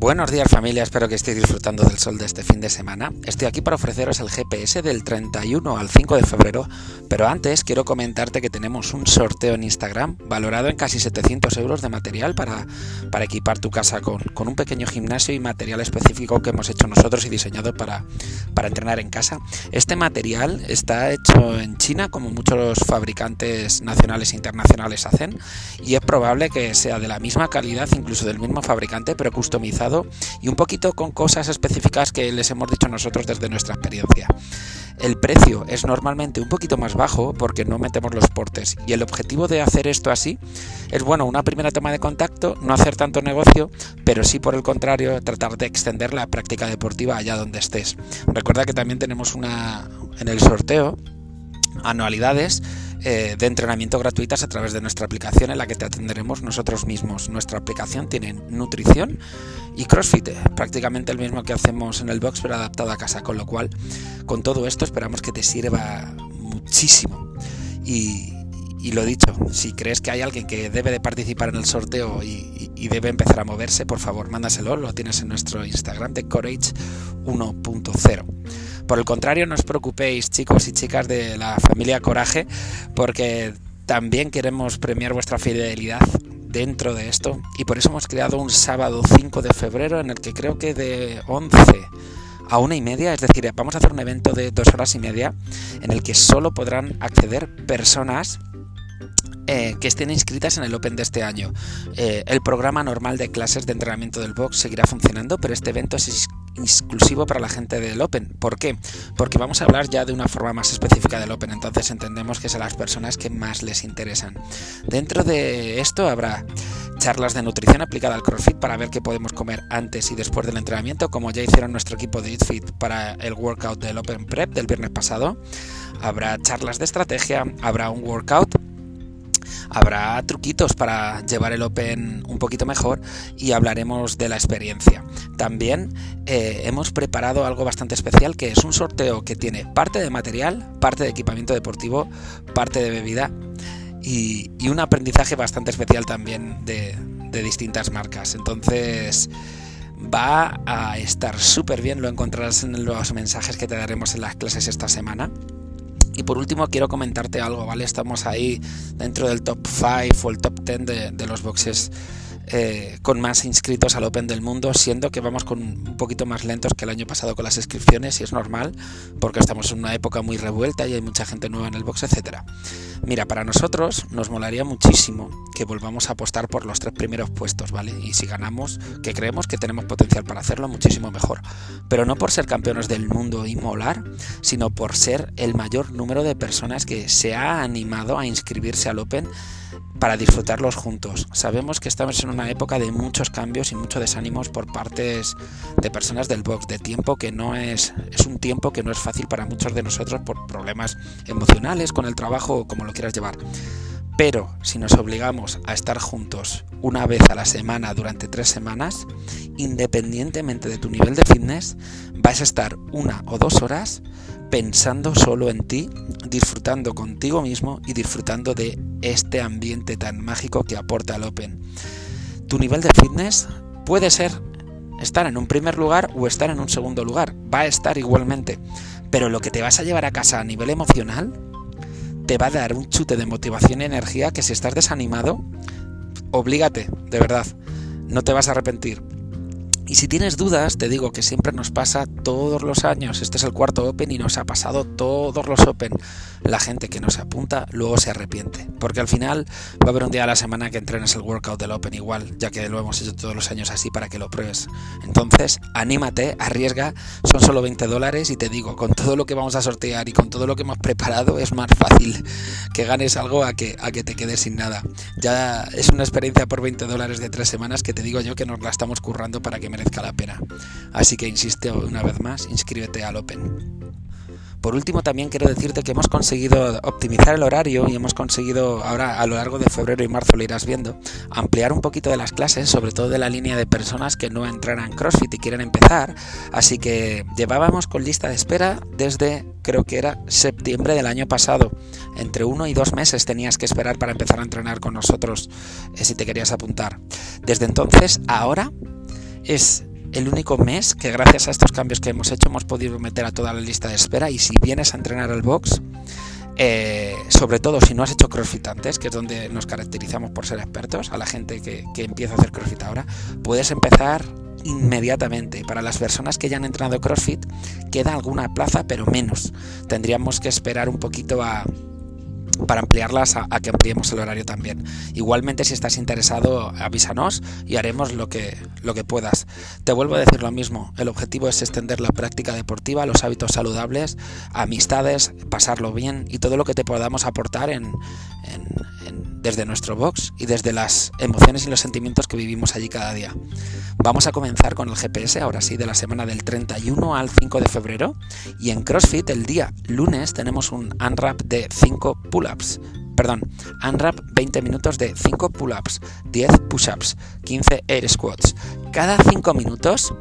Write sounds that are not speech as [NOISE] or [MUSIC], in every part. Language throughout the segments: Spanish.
Buenos días familia, espero que estéis disfrutando del sol de este fin de semana. Estoy aquí para ofreceros el GPS del 31 al 5 de febrero, pero antes quiero comentarte que tenemos un sorteo en Instagram valorado en casi 700 euros de material para, para equipar tu casa con, con, un pequeño gimnasio y material específico que hemos hecho nosotros y diseñado para, para entrenar en casa. Este material está hecho en China como muchos fabricantes nacionales e internacionales hacen y es probable que sea de la misma calidad, incluso del mismo fabricante, pero customizado y un poquito con cosas específicas que les hemos dicho nosotros desde nuestra experiencia. El precio es normalmente un poquito más bajo porque no metemos los portes y el objetivo de hacer esto así es bueno, una primera toma de contacto, no hacer tanto negocio, pero sí por el contrario tratar de extender la práctica deportiva allá donde estés. Recuerda que también tenemos una en el sorteo anualidades eh, de entrenamiento gratuitas a través de nuestra aplicación en la que te atenderemos nosotros mismos. Nuestra aplicación tiene nutrición y CrossFit, prácticamente el mismo que hacemos en el box pero adaptado a casa, con lo cual con todo esto esperamos que te sirva muchísimo. Y, y lo dicho, si crees que hay alguien que debe de participar en el sorteo y, y, debe empezar a moverse, por favor, mándaselo, lo tienes en nuestro Instagram de Courage 1.0. Por el contrario, no os preocupéis, chicos y chicas de la familia Coraje, porque también queremos premiar vuestra fidelidad dentro de esto. Y por eso hemos creado un sábado 5 de febrero en el que creo que de 11 a una y media, es decir, vamos a hacer un evento de dos horas y media en el que solo podrán acceder personas eh, que estén inscritas en el Open de este año. Eh, el programa normal de clases de entrenamiento del box seguirá funcionando, pero este evento es exclusivo para la gente del Open. ¿Por qué? Porque vamos a hablar ya de una forma más específica del Open, entonces entendemos que es a las personas que más les interesan. Dentro de esto habrá charlas de nutrición aplicada al CrossFit para ver qué podemos comer antes y después del entrenamiento, como ya hicieron nuestro equipo de EatFit para el workout del Open Prep del viernes pasado. Habrá charlas de estrategia, habrá un workout habrá truquitos para llevar el Open un poquito mejor y hablaremos de la experiencia. También eh, hemos preparado algo bastante especial que es un sorteo que tiene parte de material, parte de equipamiento deportivo, parte de bebida y, un aprendizaje bastante especial también de, de distintas marcas. Entonces va a estar súper bien, lo encontrarás en los mensajes que te daremos en las clases esta semana. Y por último quiero comentarte algo, ¿vale? Estamos ahí dentro del top 5 o el top 10 de, de los boxes eh, con más inscritos al Open del mundo, siendo que vamos con un poquito más lentos que el año pasado con las inscripciones y es normal porque estamos en una época muy revuelta y hay mucha gente nueva en el box, etcétera. Mira, para nosotros nos molaría muchísimo que volvamos a apostar por los tres primeros puestos, ¿vale? Y si ganamos, que creemos que tenemos potencial para hacerlo, muchísimo mejor. Pero no por ser campeones del mundo y molar, sino por ser el mayor número de personas que se ha animado a inscribirse al Open para disfrutarlos juntos. Sabemos que estamos en una época de muchos cambios y muchos desánimos por partes de personas del box, de tiempo que no es es un tiempo que no es fácil para muchos de nosotros por problemas emocionales con el trabajo o como lo quieras llevar. Pero si nos obligamos a estar juntos una vez a la semana durante tres semanas, independientemente de tu nivel de fitness, vas a estar una o dos horas pensando solo en ti, disfrutando contigo mismo y disfrutando de este ambiente tan mágico que aporta el Open. Tu nivel de fitness puede ser estar en un primer lugar o estar en un segundo lugar, va a estar igualmente, pero lo que te vas a llevar a casa a nivel emocional te va a dar un chute de motivación y energía que si estás desanimado, oblígate, de verdad, no te vas a arrepentir. Y si tienes dudas, te digo que siempre nos pasa todos los años. Este es el cuarto Open y nos ha pasado todos los Open. La gente que no se apunta luego se arrepiente. Porque al final va a haber un día a la semana que entrenes el workout del Open igual, ya que lo hemos hecho todos los años así para que lo pruebes. Entonces, anímate, arriesga. Son solo 20 dólares y te digo, con todo lo que vamos a sortear y con todo lo que hemos preparado, es más fácil que ganes algo a que, a que te quedes sin nada. Ya es una experiencia por 20 dólares de tres semanas que te digo yo que nos la estamos currando para que me la pena. Así que insiste una vez más, inscríbete al Open. Por último, también quiero decirte que hemos conseguido optimizar el horario y hemos conseguido, ahora a lo largo de febrero y marzo lo irás viendo, ampliar un poquito de las clases, sobre todo de la línea de personas que no entraran CrossFit y quieren empezar. Así que llevábamos con lista de espera desde, creo que era septiembre del año pasado. Entre uno y dos meses tenías que esperar para empezar a entrenar con nosotros eh, si te querías apuntar. Desde entonces, ahora es el único mes que gracias a estos cambios que hemos hecho hemos podido meter a toda la lista de espera y si vienes a entrenar al box, eh, sobre todo si no has hecho CrossFit antes, que es donde nos caracterizamos por ser expertos, a la gente que, que empieza a hacer CrossFit ahora, puedes empezar inmediatamente. Para las personas que ya han entrenado CrossFit, queda alguna plaza, pero menos. Tendríamos que esperar un poquito a, para ampliarlas a, que ampliemos el horario también. Igualmente, si estás interesado, avísanos y haremos lo que, lo que puedas. Te vuelvo a decir lo mismo, el objetivo es extender la práctica deportiva, los hábitos saludables, amistades, pasarlo bien y todo lo que te podamos aportar en, desde nuestro box y desde las emociones y los sentimientos que vivimos allí cada día. Vamos a comenzar con el GPS, ahora sí, de la semana del 31 al 5 de febrero. Y en CrossFit, el día lunes, tenemos un unwrap de 5 pull-ups. Perdón, unwrap 20 minutos de 5 pull-ups, 10 push-ups, 15 air squats. Cada 5 minutos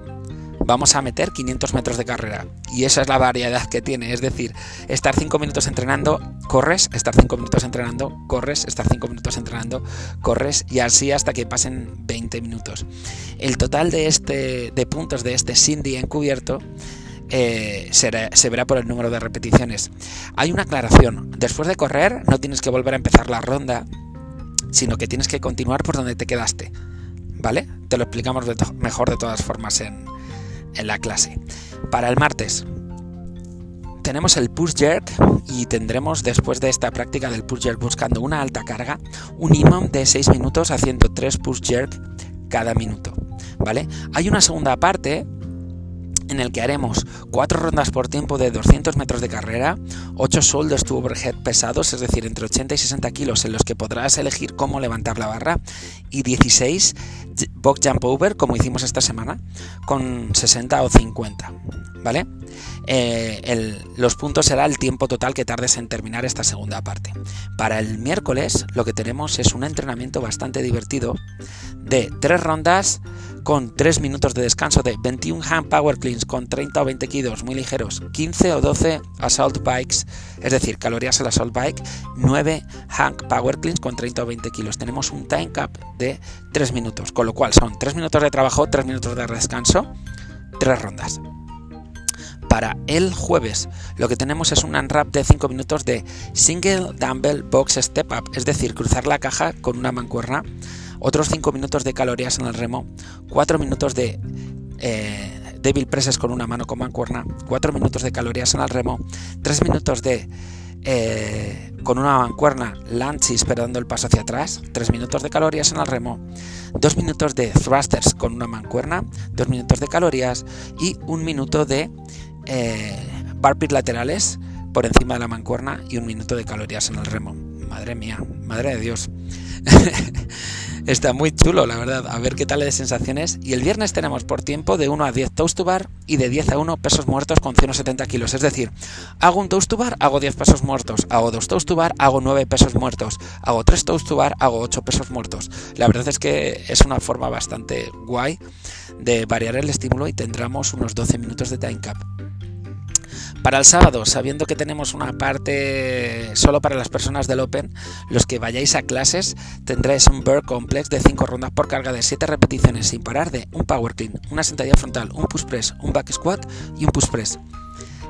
vamos a meter 500 metros de carrera. Y esa es la variedad que tiene. Es decir, estar 5 minutos entrenando, corres, estar 5 minutos entrenando, corres, estar 5 minutos entrenando, corres y así hasta que pasen 20 minutos. El total de, este, de puntos de este Cindy encubierto eh, se verá por el número de repeticiones. Hay una aclaración. Después de correr no tienes que volver a empezar la ronda, sino que tienes que continuar por donde te quedaste. ¿Vale? Te lo explicamos mejor de todas formas en, en la clase. Para el martes tenemos el push jerk y tendremos después de esta práctica del push jerk buscando una alta carga un imam de 6 minutos haciendo 3 push jerk cada minuto. ¿Vale? Hay una segunda parte en el que haremos 4 rondas por tiempo de 200 metros de carrera, 8 shoulders to overhead pesados, es decir, entre 80 y 60 kilos en los que podrás elegir cómo levantar la barra, y 16 box jump over, como hicimos esta semana, con 60 o 50. ¿Vale? Eh, los puntos será el tiempo total que tardes en terminar esta segunda parte. Para el miércoles lo que tenemos es un entrenamiento bastante divertido de 3 rondas con 3 minutos de descanso de 21 hand power cleans con 30 o 20 kilos muy ligeros, 15 o 12 assault bikes, es decir, calorías al assault bike, 9 hand power cleans con 30 o 20 kilos. Tenemos un time cap de 3 minutos, con lo cual son 3 minutos de trabajo, 3 minutos de descanso, 3 rondas. Para el jueves lo que tenemos es un unwrap de 5 minutos de single dumbbell box step up, es decir, cruzar la caja con una mancuerna otros 5 minutos de calorías en el remo, 4 minutos de eh, débil presses con una mano con mancuerna, 4 minutos de calorías en el remo, 3 minutos de eh, con una mancuerna lunges pero dando el paso hacia atrás, 3 minutos de calorías en el remo, 2 minutos de thrusters con una mancuerna, 2 minutos de calorías y 1 minuto de eh, laterales por encima de la mancuerna y un minuto de calorías en el remo. Madre mía, madre de Dios. [LAUGHS] Está muy chulo, la verdad. A ver qué tal de sensaciones. Y el viernes tenemos por tiempo de 1 a 10 toast to bar y de 10 a 1 pesos muertos con 170 kilos. Es decir, hago un toast to bar, hago 10 pesos muertos. Hago dos toast to bar, hago 9 pesos muertos. Hago 3 toast to bar, hago 8 pesos muertos. La verdad es que es una forma bastante guay de variar el estímulo y tendremos unos 12 minutos de time cap. Para el sábado, sabiendo que tenemos una parte solo para las personas del Open, los que vayáis a clases tendréis un Burr Complex de 5 rondas por carga de 7 repeticiones sin parar de un Power Clean, una sentadilla frontal, un push press, un back squat y un push press.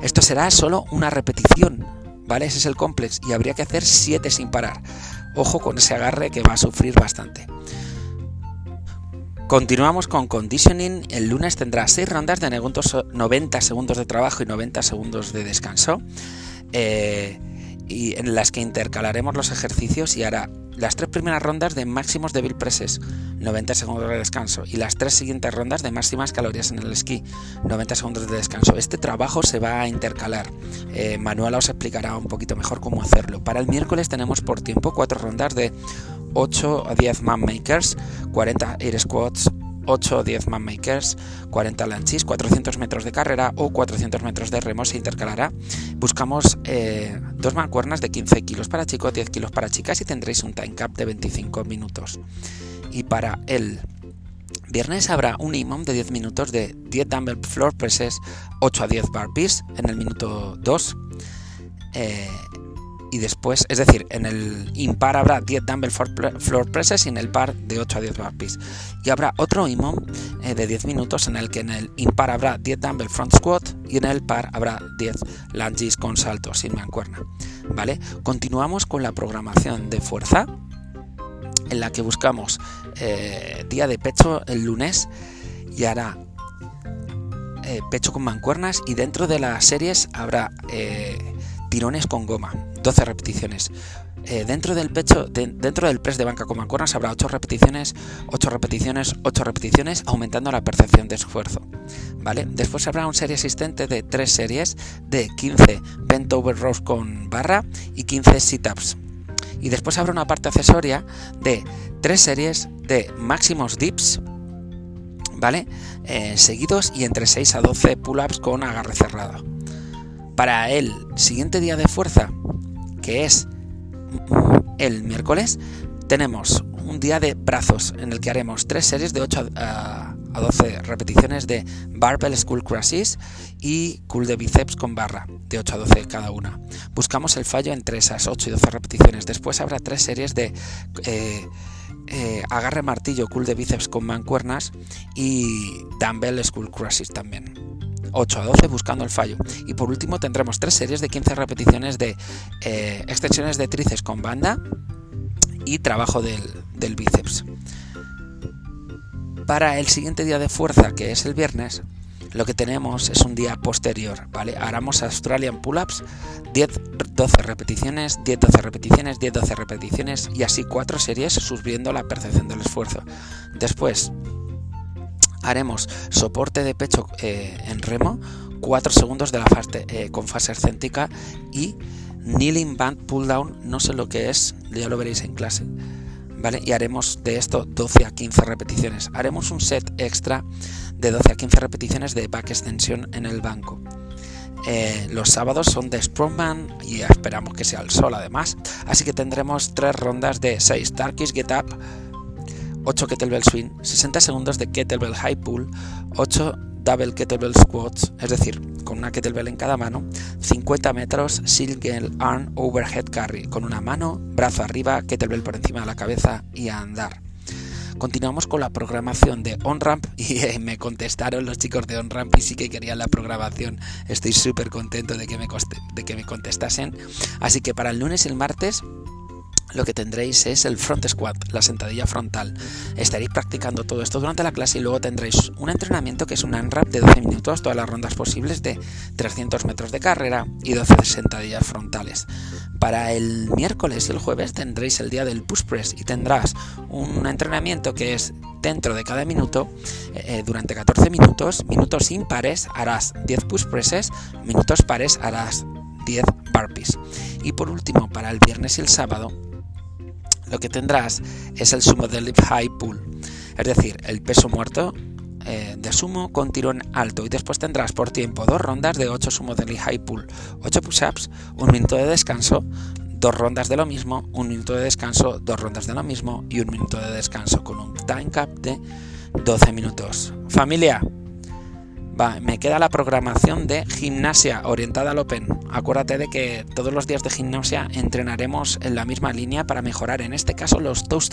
Esto será solo una repetición, ¿vale? Ese es el complex y habría que hacer 7 sin parar. Ojo con ese agarre que va a sufrir bastante. Continuamos con conditioning. El lunes tendrá 6 rondas de 90 segundos de trabajo y 90 segundos de descanso. Eh, y en las que intercalaremos los ejercicios y hará las tres primeras rondas de máximos de bill presses, 90 segundos de descanso, y las tres siguientes rondas de máximas calorías en el esquí, 90 segundos de descanso. Este trabajo se va a intercalar. Eh, Manuela os explicará un poquito mejor cómo hacerlo. Para el miércoles tenemos por tiempo cuatro rondas de 8 a 10 man makers, 40 air squats, 8 o 10 man makers, 40 lunges, 400 metros de carrera o 400 metros de remo se intercalará. Buscamos eh, dos mancuernas de 15 kilos para chicos, 10 kilos para chicas y tendréis un time cap de 25 minutos. Y para el viernes habrá un imam de 10 minutos de 10 dumbbell floor presses, 8 a 10 burpees en el minuto 2. Y después, es decir, en el impar habrá 10 dumbbell floor presses y en el par de 8 a 10 burpees. Y habrá otro IMOM eh, de 10 minutos en el que en el impar habrá 10 dumbbell front squat y en el par habrá 10 lunges con salto sin mancuerna. ¿Vale? Continuamos con la programación de fuerza en la que buscamos eh, día de pecho el lunes y hará eh, pecho con mancuernas y dentro de las series habrá tirones con goma, 12 repeticiones. Eh, dentro del pecho, dentro del press de banca con mancuernas habrá 8 repeticiones, 8 repeticiones, 8 repeticiones, aumentando la percepción de esfuerzo. ¿Vale? Después habrá un serie asistente de 3 series de 15 bent over rows con barra y 15 sit-ups. Y después habrá una parte accesoria de 3 series de máximos dips, ¿vale? Eh, seguidos y entre 6 a 12 pull-ups con agarre cerrado. Para el siguiente día de fuerza, que es el miércoles, tenemos un día de brazos en el que haremos tres series de 8 a, 12 repeticiones de barbell school crushes y cool de bíceps con barra de 8 a 12 cada una. Buscamos el fallo entre esas 8 y 12 repeticiones. Después habrá tres series de eh, eh, agarre martillo cool de bíceps con mancuernas y dumbbell school crushes también. 8 a 12 buscando el fallo. Y por último tendremos tres series de 15 repeticiones de eh, extensiones de tríceps con banda y trabajo del, bíceps. Para el siguiente día de fuerza, que es el viernes, lo que tenemos es un día posterior, ¿vale? Haremos Australian Pull-Ups, 10-12 repeticiones, 10-12 repeticiones, 10-12 repeticiones y así cuatro series subiendo la percepción del esfuerzo. Después, haremos soporte de pecho eh, en remo, 4 segundos de la fase, eh, con fase excéntrica y kneeling band pull down, no sé lo que es, ya lo veréis en clase. ¿Vale? Y haremos de esto 12 a 15 repeticiones. Haremos un set extra de 12 a 15 repeticiones de back extensión en el banco. Eh, los sábados son de Strongman y esperamos que sea el sol además. Así que tendremos tres rondas de 6 Turkish Get Up, 8 kettlebell swing, 60 segundos de kettlebell high pull, 8 double kettlebell squats, es decir, con una kettlebell en cada mano, 50 metros single arm overhead carry, con una mano, brazo arriba, kettlebell por encima de la cabeza y a andar. Continuamos con la programación de OnRamp [LAUGHS] y eh, me contestaron los chicos de OnRamp y sí que querían la programación. Estoy súper contento de que, me de que me contestasen. Así que para el lunes y el martes lo que tendréis es el front squat, la sentadilla frontal. Estaréis practicando todo esto durante la clase y luego tendréis un entrenamiento que es un unwrap de 12 minutos, todas las rondas posibles de 300 metros de carrera y 12 sentadillas frontales. Para el miércoles y el jueves tendréis el día del push press y tendrás un entrenamiento que es dentro de cada minuto, eh, durante 14 minutos, minutos impares harás 10 push presses, minutos pares harás 10 burpees. Y por último, para el viernes y el sábado, lo que tendrás es el sumo deadlift high pull, es decir, el peso muerto eh, de sumo con tirón alto y después tendrás por tiempo dos rondas de 8 sumo deadlift high pull, 8 push-ups, un minuto de descanso, dos rondas de lo mismo, un minuto de descanso, dos rondas de lo mismo y un minuto de descanso con un time cap de 12 minutos. Familia, me queda la programación de gimnasia orientada al Open. Acuérdate de que todos los días de gimnasia entrenaremos en la misma línea para mejorar, en este caso, los toes.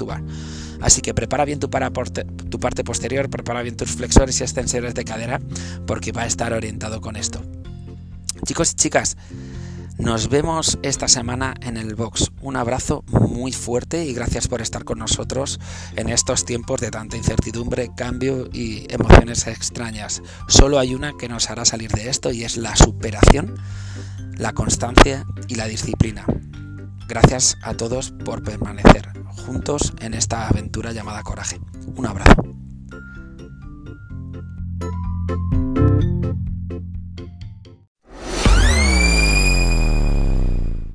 Así que prepara bien tu, tu parte posterior, prepara bien tus flexores y extensores de cadera, porque va a estar orientado con esto. Chicos y chicas, nos vemos esta semana en el box. Un abrazo muy fuerte y gracias por estar con nosotros en estos tiempos de tanta incertidumbre, cambio y emociones extrañas. Solo hay una que nos hará salir de esto y es la superación, la constancia y la disciplina. Gracias a todos por permanecer juntos en esta aventura llamada coraje. Un abrazo.